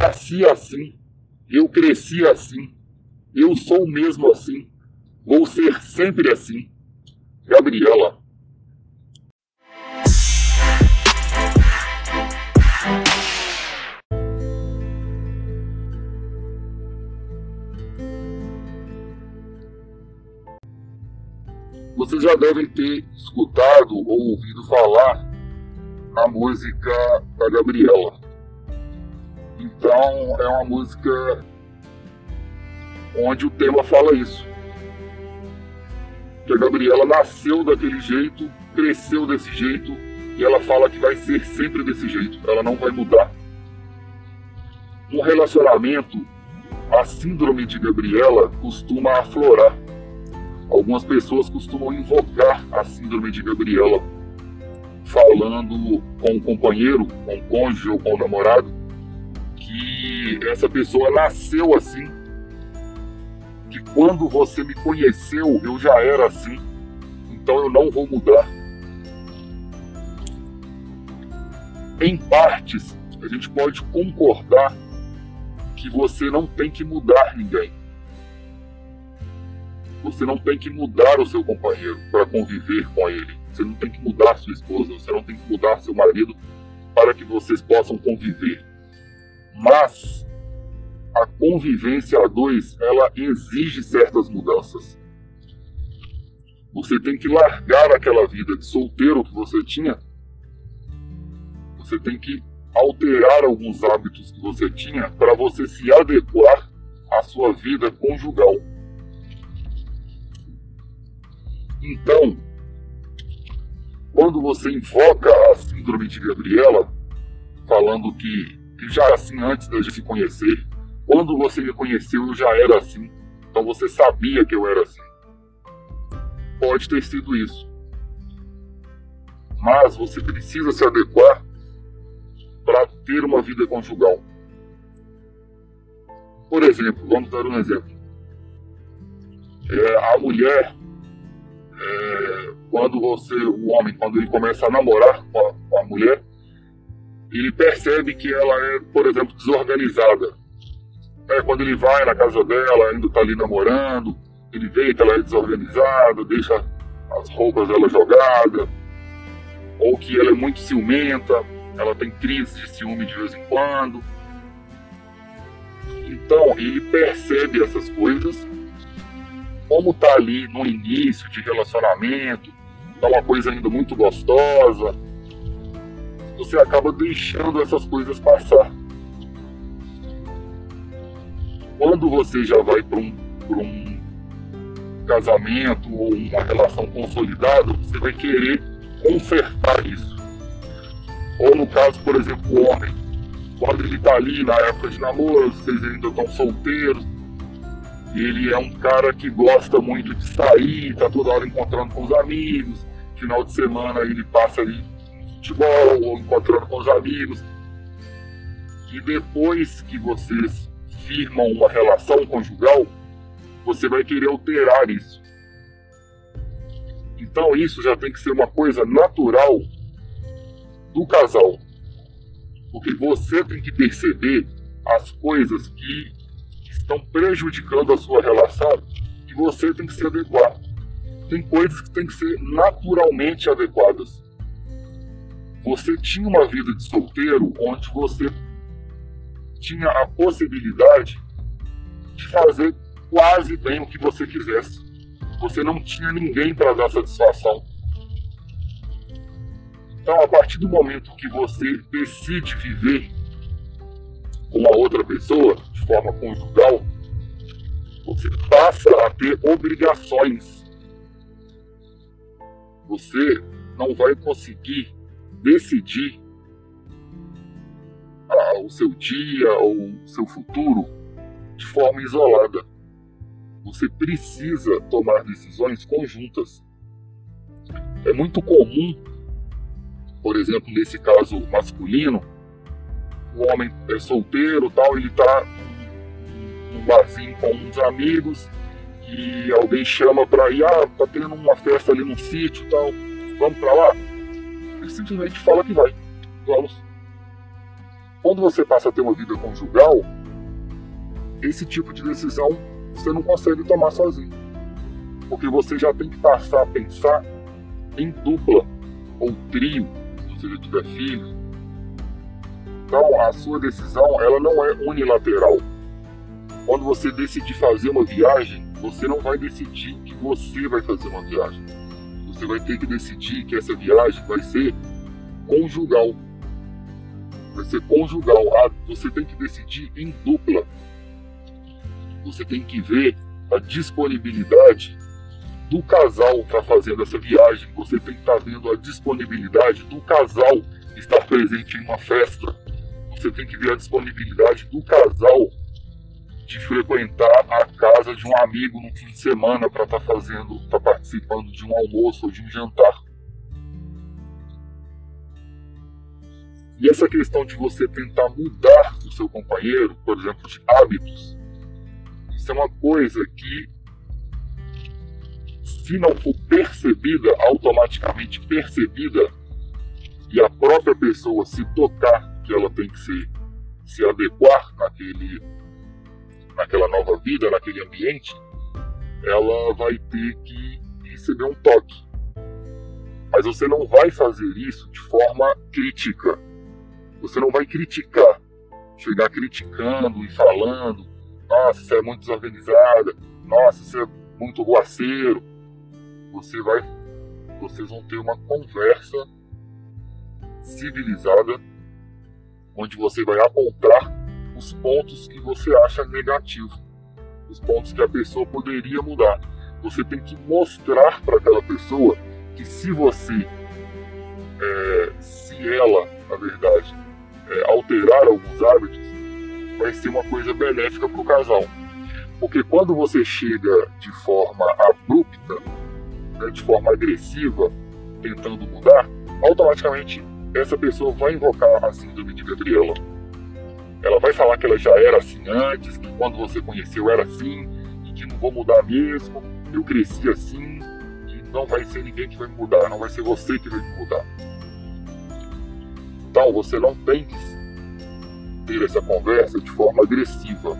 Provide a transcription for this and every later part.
nasci assim, eu cresci assim, eu sou mesmo assim, vou ser sempre assim. Gabriela. Vocês já devem ter escutado ou ouvido falar a música da Gabriela. Então é uma música onde o tema fala isso. Que a Gabriela nasceu daquele jeito, cresceu desse jeito e ela fala que vai ser sempre desse jeito, ela não vai mudar. No relacionamento, a síndrome de Gabriela costuma aflorar. Algumas pessoas costumam invocar a síndrome de Gabriela, falando com o companheiro, com o cônjuge ou com o namorado, que essa pessoa nasceu assim, que quando você me conheceu eu já era assim, então eu não vou mudar. Em partes, a gente pode concordar que você não tem que mudar ninguém. Você não tem que mudar o seu companheiro para conviver com ele. Você não tem que mudar sua esposa, você não tem que mudar seu marido para que vocês possam conviver. Mas a convivência a dois, ela exige certas mudanças. Você tem que largar aquela vida de solteiro que você tinha. Você tem que alterar alguns hábitos que você tinha para você se adequar à sua vida conjugal. Então, quando você invoca a síndrome de Gabriela, falando que, que já assim antes da gente se conhecer, quando você me conheceu eu já era assim, então você sabia que eu era assim. Pode ter sido isso. Mas você precisa se adequar para ter uma vida conjugal. Por exemplo, vamos dar um exemplo. É, a mulher é, quando você, o homem, quando ele começa a namorar com a, com a mulher, ele percebe que ela é, por exemplo, desorganizada. É, quando ele vai na casa dela, ainda está ali namorando, ele vê que ela é desorganizada, deixa as roupas dela jogadas, ou que ela é muito ciumenta, ela tem crise de ciúme de vez em quando. Então, ele percebe essas coisas como tá ali no início de relacionamento, tá uma coisa ainda muito gostosa, você acaba deixando essas coisas passar. Quando você já vai para um, um casamento ou uma relação consolidada, você vai querer consertar isso. Ou no caso, por exemplo, o homem, quando ele está ali na época de namoro, vocês ainda estão solteiros, ele é um cara que gosta muito de sair, tá toda hora encontrando com os amigos. Final de semana ele passa ali futebol ou encontrando com os amigos. E depois que vocês firmam uma relação conjugal, você vai querer alterar isso. Então isso já tem que ser uma coisa natural do casal. Porque você tem que perceber as coisas que estão prejudicando a sua relação e você tem que se adequar. Tem coisas que têm que ser naturalmente adequadas. Você tinha uma vida de solteiro onde você tinha a possibilidade de fazer quase bem o que você quisesse. Você não tinha ninguém para dar satisfação. Então, a partir do momento que você decide viver com uma outra pessoa, de forma conjugal, você passa a ter obrigações. Você não vai conseguir decidir o seu dia ou o seu futuro de forma isolada. Você precisa tomar decisões conjuntas. É muito comum, por exemplo, nesse caso masculino, o homem é solteiro tal, ele tá num barzinho com uns amigos e alguém chama pra ir, ah, tá tendo uma festa ali no sítio tal, vamos pra lá? Ele simplesmente fala que vai. Vamos. Quando você passa a ter uma vida conjugal, esse tipo de decisão você não consegue tomar sozinho. Porque você já tem que passar a pensar em dupla ou trio, se você tiver filhos. Então, a sua decisão ela não é unilateral. Quando você decidir fazer uma viagem, você não vai decidir que você vai fazer uma viagem. Você vai ter que decidir que essa viagem vai ser conjugal. Vai ser conjugal. Ah, você tem que decidir em dupla. Você tem que ver a disponibilidade do casal tá fazendo essa viagem. Você tem que estar tá vendo a disponibilidade do casal estar presente em uma festa. Você tem que ver a disponibilidade do casal de frequentar a casa de um amigo no fim de semana para estar tá fazendo, estar tá participando de um almoço ou de um jantar. E essa questão de você tentar mudar o seu companheiro, por exemplo, de hábitos, isso é uma coisa que, se não for percebida, automaticamente percebida, e a própria pessoa se tocar que ela tem que se, se adequar naquele naquela nova vida, naquele ambiente, ela vai ter que receber um toque. Mas você não vai fazer isso de forma crítica. Você não vai criticar, chegar criticando e falando: nossa, você é muito desorganizada, nossa, você é muito ruaceiro. Você vai, vocês vão ter uma conversa civilizada, onde você vai apontar os pontos que você acha negativo, os pontos que a pessoa poderia mudar. Você tem que mostrar para aquela pessoa que se você, é, se ela, na verdade, é, alterar alguns hábitos, vai ser uma coisa benéfica para o casal. Porque quando você chega de forma abrupta, né, de forma agressiva, tentando mudar, automaticamente essa pessoa vai invocar a síndrome de Gabriela ela vai falar que ela já era assim antes, que quando você conheceu era assim, e que não vou mudar mesmo, eu cresci assim, e não vai ser ninguém que vai me mudar, não vai ser você que vai me mudar. Então você não tem que ter essa conversa de forma agressiva.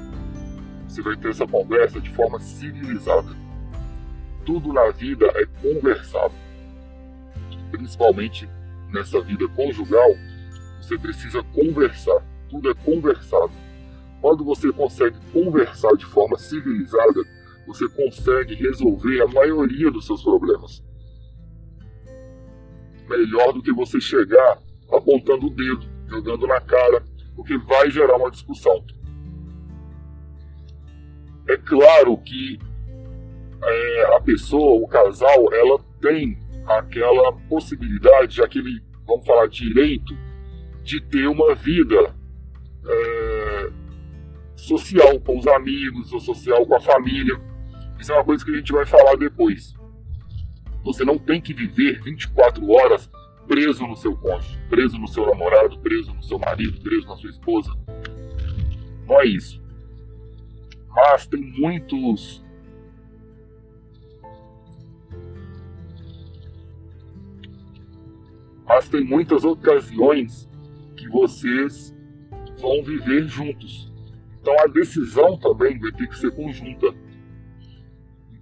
Você vai ter essa conversa de forma civilizada. Tudo na vida é conversado. Principalmente nessa vida conjugal, você precisa conversar tudo é conversado. Quando você consegue conversar de forma civilizada, você consegue resolver a maioria dos seus problemas. Melhor do que você chegar apontando o dedo, jogando na cara, porque vai gerar uma discussão. É claro que é, a pessoa, o casal, ela tem aquela possibilidade, aquele, vamos falar, direito de ter uma vida é, social com os amigos, ou social com a família. Isso é uma coisa que a gente vai falar depois. Você não tem que viver 24 horas preso no seu cônjuge, preso no seu namorado, preso no seu marido, preso na sua esposa. Não é isso. Mas tem muitos. Mas tem muitas ocasiões que vocês vão viver juntos. Então a decisão também vai ter que ser conjunta.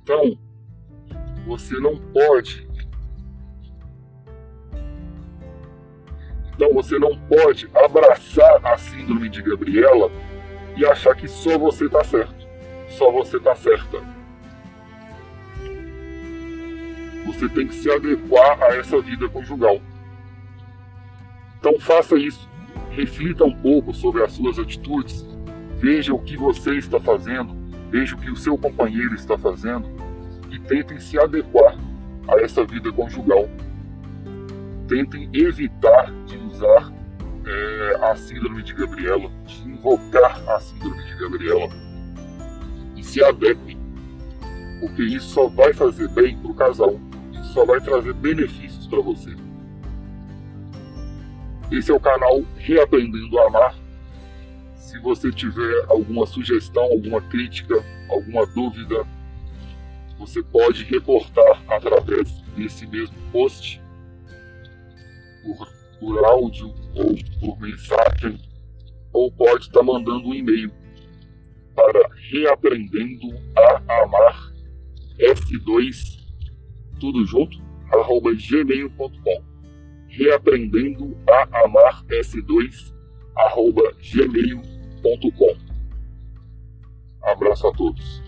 Então, você não pode. Então você não pode abraçar a síndrome de Gabriela e achar que só você está certo. Só você está certa. Você tem que se adequar a essa vida conjugal. Então faça isso reflita um pouco sobre as suas atitudes, veja o que você está fazendo, veja o que o seu companheiro está fazendo e tentem se adequar a essa vida conjugal. Tentem evitar de usar é, a síndrome de Gabriela, de invocar a síndrome de Gabriela e se adequem, porque isso só vai fazer bem para o casal, isso só vai trazer benefícios para você. Esse é o canal Reaprendendo a Amar. Se você tiver alguma sugestão, alguma crítica, alguma dúvida, você pode reportar através desse mesmo post, por, por áudio ou por mensagem ou pode estar mandando um e-mail para reaprendendo a amar f2 tudo junto arroba gmail.com reaprendendo a amar f2 arroba gmail.com Abraço a todos.